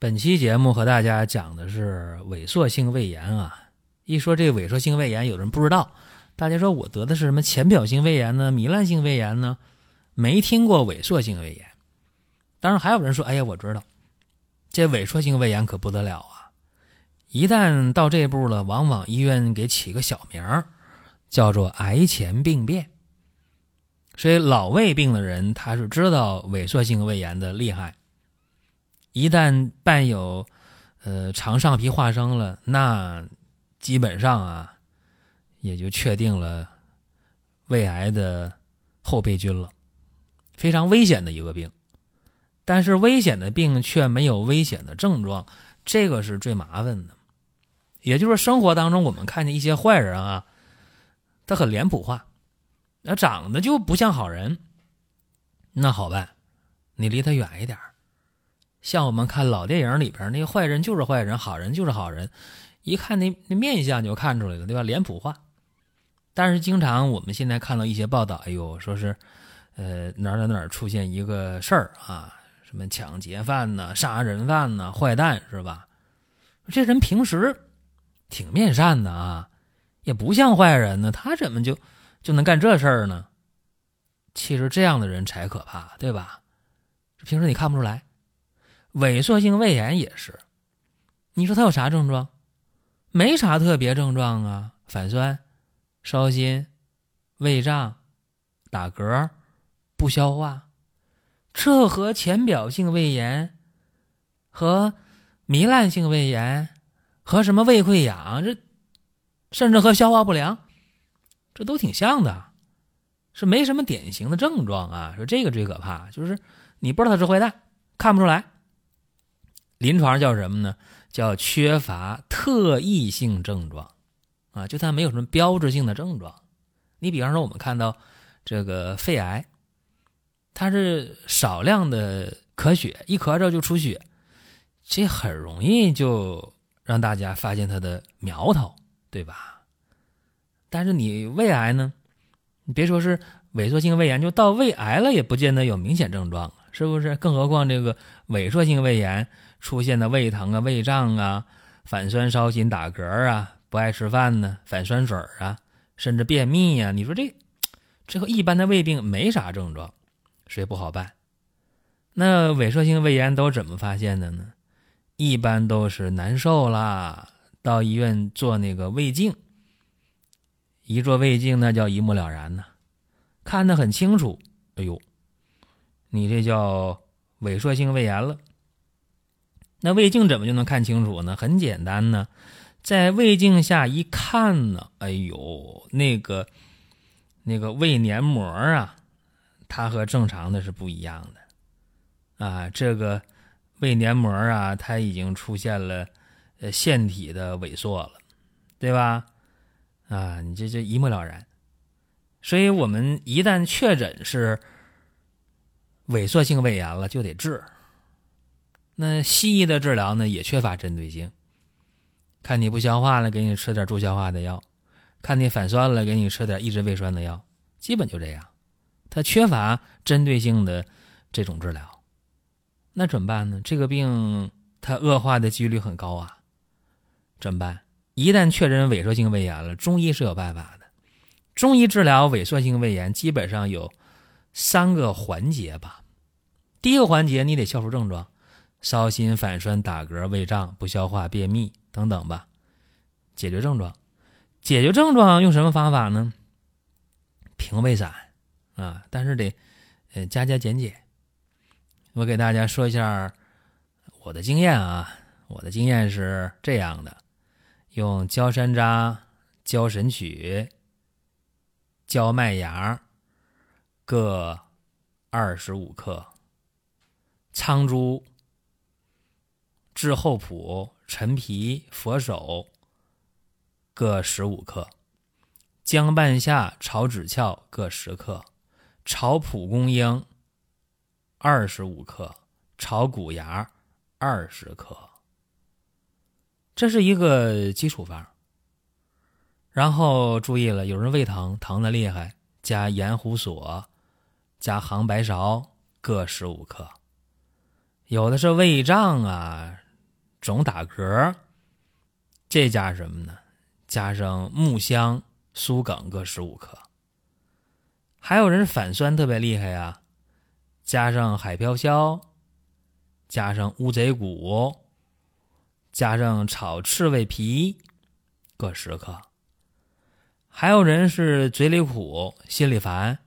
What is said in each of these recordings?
本期节目和大家讲的是萎缩性胃炎啊。一说这萎缩性胃炎，有人不知道，大家说我得的是什么浅表性胃炎呢？糜烂性胃炎呢？没听过萎缩性胃炎。当然还有人说，哎呀，我知道，这萎缩性胃炎可不得了啊！一旦到这步了，往往医院给起个小名儿，叫做癌前病变。所以老胃病的人，他是知道萎缩性胃炎的厉害。一旦伴有，呃，肠上皮化生了，那基本上啊，也就确定了胃癌的后备军了，非常危险的一个病。但是危险的病却没有危险的症状，这个是最麻烦的。也就是生活当中我们看见一些坏人啊，他很脸谱化，那长得就不像好人，那好办，你离他远一点。像我们看老电影里边那个坏人就是坏人，好人就是好人，一看那那面相就看出来了，对吧？脸谱化。但是经常我们现在看到一些报道，哎呦，说是，呃，哪哪哪出现一个事儿啊，什么抢劫犯呐、杀人犯呐、坏蛋是吧？这人平时挺面善的啊，也不像坏人呢，他怎么就就能干这事儿呢？其实这样的人才可怕，对吧？平时你看不出来。萎缩性胃炎也是，你说他有啥症状？没啥特别症状啊，反酸、烧心、胃胀、打嗝、不消化，这和浅表性胃炎、和糜烂性胃炎、和什么胃溃疡，这甚至和消化不良，这都挺像的，是没什么典型的症状啊。说这个最可怕，就是你不知道他是坏蛋，看不出来。临床叫什么呢？叫缺乏特异性症状，啊，就它没有什么标志性的症状。你比方说，我们看到这个肺癌，它是少量的咳血，一咳嗽就出血，这很容易就让大家发现它的苗头，对吧？但是你胃癌呢？你别说是萎缩性胃炎，就到胃癌了也不见得有明显症状，是不是？更何况这个萎缩性胃炎。出现的胃疼啊、胃胀啊、反酸、烧心、打嗝啊、不爱吃饭呢、反酸水啊，甚至便秘呀，你说这这和一般的胃病没啥症状，谁不好办。那萎缩性胃炎都怎么发现的呢？一般都是难受啦，到医院做那个胃镜，一做胃镜那叫一目了然呐，看得很清楚。哎呦，你这叫萎缩性胃炎了。那胃镜怎么就能看清楚呢？很简单呢，在胃镜下一看呢，哎呦，那个那个胃黏膜啊，它和正常的是不一样的啊。这个胃黏膜啊，它已经出现了腺体的萎缩了，对吧？啊，你这这一目了然。所以我们一旦确诊是萎缩性胃炎了，就得治。那西医的治疗呢，也缺乏针对性。看你不消化了，给你吃点助消化的药；看你反酸了，给你吃点抑制胃酸的药。基本就这样，它缺乏针对性的这种治疗。那怎么办呢？这个病它恶化的几率很高啊。怎么办？一旦确诊萎缩性胃炎了，中医是有办法的。中医治疗萎缩性胃炎基本上有三个环节吧。第一个环节，你得消除症状。烧心、反酸、打嗝、胃胀、不消化、便秘等等吧，解决症状。解决症状用什么方法呢？平胃散啊，但是得呃加加减减。我给大家说一下我的经验啊，我的经验是这样的：用焦山楂、焦神曲、焦麦芽各二十五克，苍术。炙厚朴、陈皮、佛手各十五克，姜半夏、炒枳壳各十克，炒蒲公英二十五克，炒谷芽二十克。这是一个基础方。然后注意了，有人胃疼，疼的厉害，加盐胡索，加杭白芍各十五克。有的是胃胀啊，总打嗝，这加什么呢？加上木香、苏梗各十五克。还有人反酸特别厉害呀，加上海飘消，加上乌贼骨，加上炒赤胃皮各十克。还有人是嘴里苦、心里烦，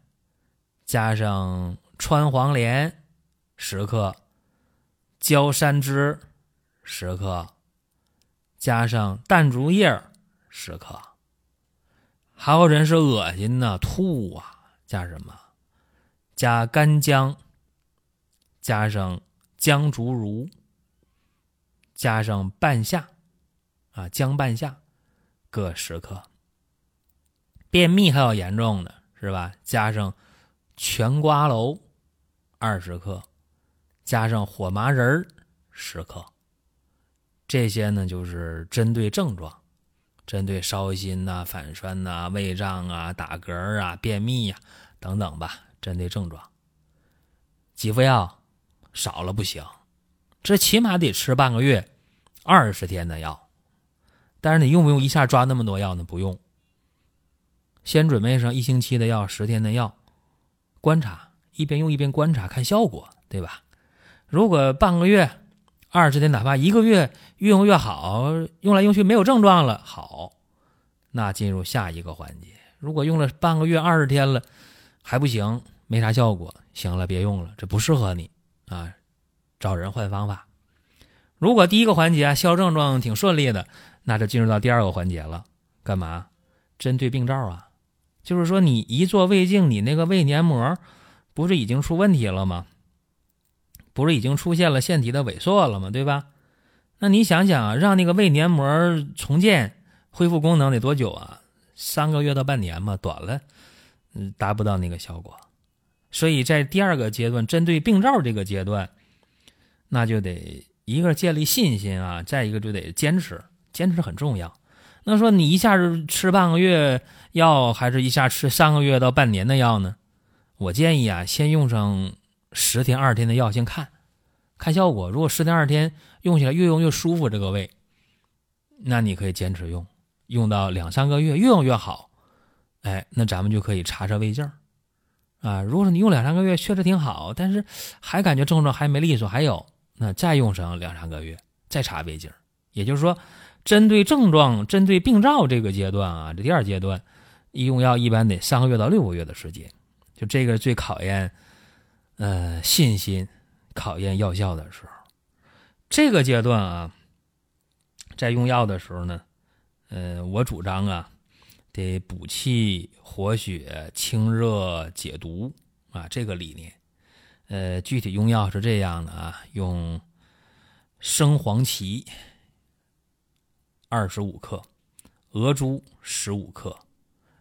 加上川黄连十克。焦山枝十克，加上淡竹叶十克。还有人是恶心呢，吐啊，加什么？加干姜，加上姜竹茹，加上半夏，啊，姜半夏各十克。便秘还有严重的是吧？加上全瓜蒌二十克。加上火麻仁儿十克，这些呢就是针对症状，针对烧心呐、反酸呐、胃胀啊、打嗝啊、便秘呀等等吧，针对症状。几副药少了不行，这起码得吃半个月、二十天的药。但是你用不用一下抓那么多药呢？不用，先准备上一星期的药、十天的药，观察，一边用一边观察，看效果，对吧？如果半个月、二十天，哪怕一个月，越用越好，用来用去没有症状了，好，那进入下一个环节。如果用了半个月、二十天了，还不行，没啥效果，行了，别用了，这不适合你啊，找人换方法。如果第一个环节消症状挺顺利的，那就进入到第二个环节了，干嘛？针对病灶啊，就是说你一做胃镜，你那个胃黏膜不是已经出问题了吗？不是已经出现了腺体的萎缩了吗？对吧？那你想想啊，让那个胃黏膜重建、恢复功能得多久啊？三个月到半年嘛，短了，嗯，达不到那个效果。所以在第二个阶段，针对病灶这个阶段，那就得一个建立信心啊，再一个就得坚持，坚持很重要。那说你一下子吃半个月药，还是一下吃三个月到半年的药呢？我建议啊，先用上。十天、二十天的药先看，看效果。如果十天、二十天用起来越用越舒服，这个胃，那你可以坚持用，用到两三个月，越用越好。哎，那咱们就可以查查胃镜啊。如果说你用两三个月确实挺好，但是还感觉症状还没利索，还有，那再用上两三个月再查胃镜。也就是说，针对症状、针对病灶这个阶段啊，这第二阶段，一用药一般得三个月到六个月的时间，就这个最考验。呃，信心考验药效的时候，这个阶段啊，在用药的时候呢，呃，我主张啊，得补气、活血、清热、解毒啊，这个理念。呃，具体用药是这样的啊，用生黄芪二十五克，鹅珠十五克，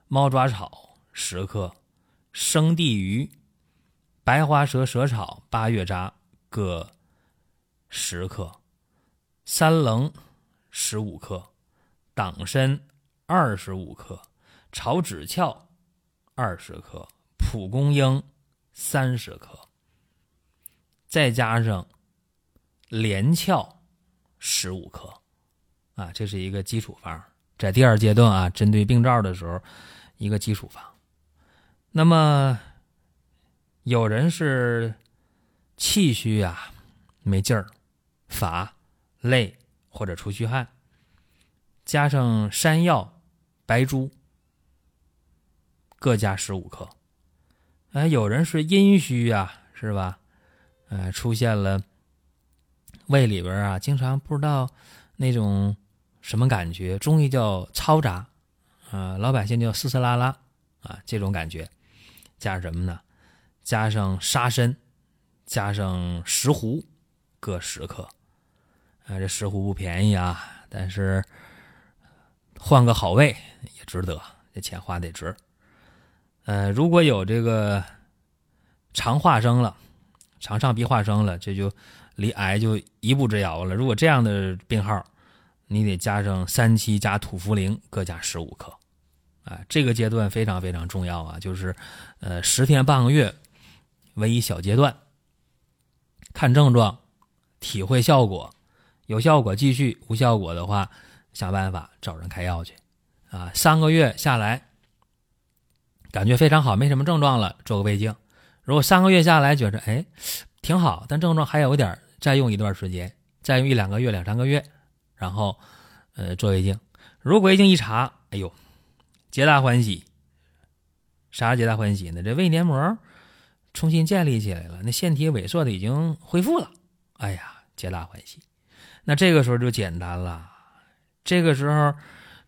猫爪草十克，生地榆。白花蛇蛇草、八月渣各十克，三棱十五克，党参二十五克，炒枳壳二十克，蒲公英三十克，再加上连翘十五克，啊，这是一个基础方，在第二阶段啊，针对病灶的时候，一个基础方。那么。有人是气虚啊，没劲儿，乏、累或者出虚汗，加上山药、白术各加十五克。哎，有人是阴虚啊，是吧？呃，出现了胃里边啊，经常不知道那种什么感觉，中医叫嘈杂，啊，老百姓叫嘶嘶拉拉啊，这种感觉，加什么呢？加上沙参，加上石斛，各十克。啊，这石斛不便宜啊，但是换个好胃也值得，这钱花得值。呃，如果有这个肠化生了，肠上皮化生了，这就离癌就一步之遥了。如果这样的病号，你得加上三七加土茯苓各加十五克，啊，这个阶段非常非常重要啊，就是呃十天半个月为一小阶段，看症状，体会效果，有效果继续，无效果的话想办法找人开药去，啊，三个月下来。感觉非常好，没什么症状了，做个胃镜。如果三个月下来觉着哎挺好，但症状还有点，再用一段时间，再用一两个月、两三个月，然后呃做胃镜。如果胃镜一查，哎呦，皆大欢喜。啥皆大欢喜呢？这胃黏膜重新建立起来了，那腺体萎缩的已经恢复了。哎呀，皆大欢喜。那这个时候就简单了，这个时候。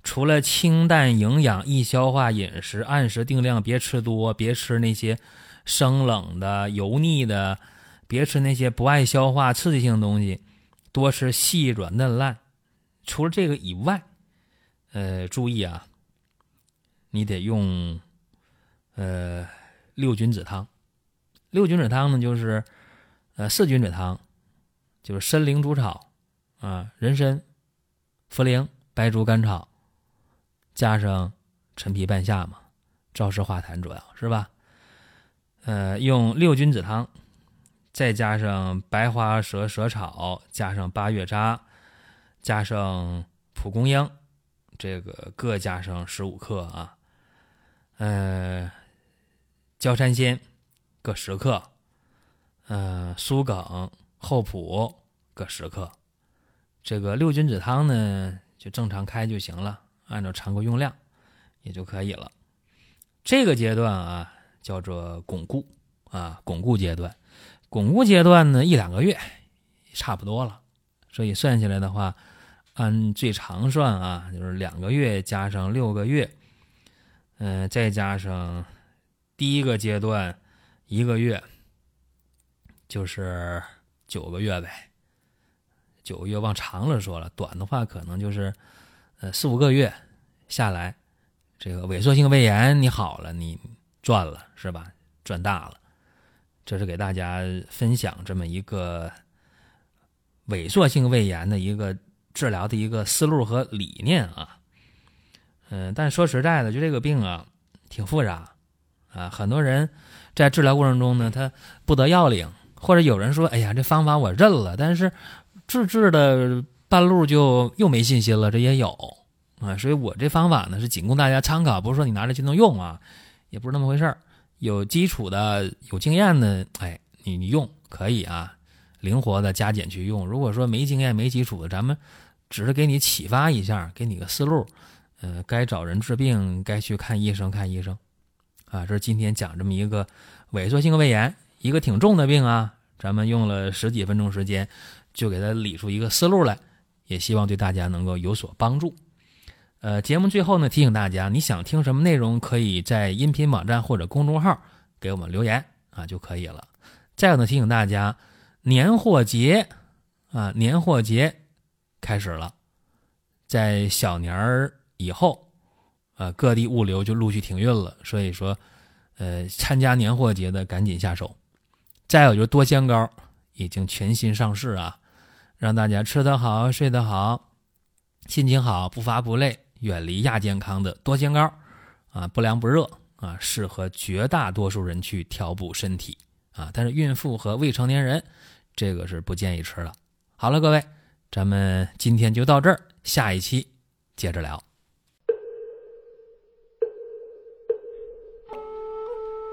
除了清淡、营养、易消化饮食，按时定量，别吃多，别吃那些生冷的、油腻的，别吃那些不爱消化、刺激性的东西，多吃细软嫩烂。除了这个以外，呃，注意啊，你得用呃六君子汤。六君子汤呢，就是呃四君子汤，就是参苓煮草啊，人参、茯苓、白术、甘草。加上陈皮半夏嘛，燥湿化痰主要是吧？呃，用六君子汤，再加上白花蛇蛇草，加上八月渣，加上蒲公英，这个各加上十五克啊。呃，焦山仙各十克，呃，苏梗、厚朴各十克。这个六君子汤呢，就正常开就行了。按照常规用量也就可以了。这个阶段啊，叫做巩固啊，巩固阶段。巩固阶段呢，一两个月差不多了。所以算下来的话，按最长算啊，就是两个月加上六个月，嗯，再加上第一个阶段一个月，就是九个月呗。九个月往长了说了，短的话可能就是。呃，四五个月下来，这个萎缩性胃炎你好了，你赚了是吧？赚大了。这是给大家分享这么一个萎缩性胃炎的一个治疗的一个思路和理念啊。嗯，但说实在的，就这个病啊，挺复杂啊。很多人在治疗过程中呢，他不得要领，或者有人说：“哎呀，这方法我认了。”但是治治的。半路就又没信心了，这也有啊，所以我这方法呢是仅供大家参考，不是说你拿着就能用啊，也不是那么回事儿。有基础的、有经验的，哎，你你用可以啊，灵活的加减去用。如果说没经验、没基础的，咱们只是给你启发一下，给你个思路，呃，该找人治病，该去看医生看医生啊。这是今天讲这么一个萎缩性胃炎，一个挺重的病啊，咱们用了十几分钟时间，就给他理出一个思路来。也希望对大家能够有所帮助。呃，节目最后呢，提醒大家，你想听什么内容，可以在音频网站或者公众号给我们留言啊就可以了。再有呢，提醒大家，年货节啊，年货节开始了，在小年儿以后啊，各地物流就陆续停运了，所以说，呃，参加年货节的赶紧下手。再有就是多香膏已经全新上市啊。让大家吃得好、睡得好、心情好、不乏不累，远离亚健康的多香膏啊，不凉不热啊，适合绝大多数人去调补身体啊。但是孕妇和未成年人，这个是不建议吃的。好了，各位，咱们今天就到这儿，下一期接着聊。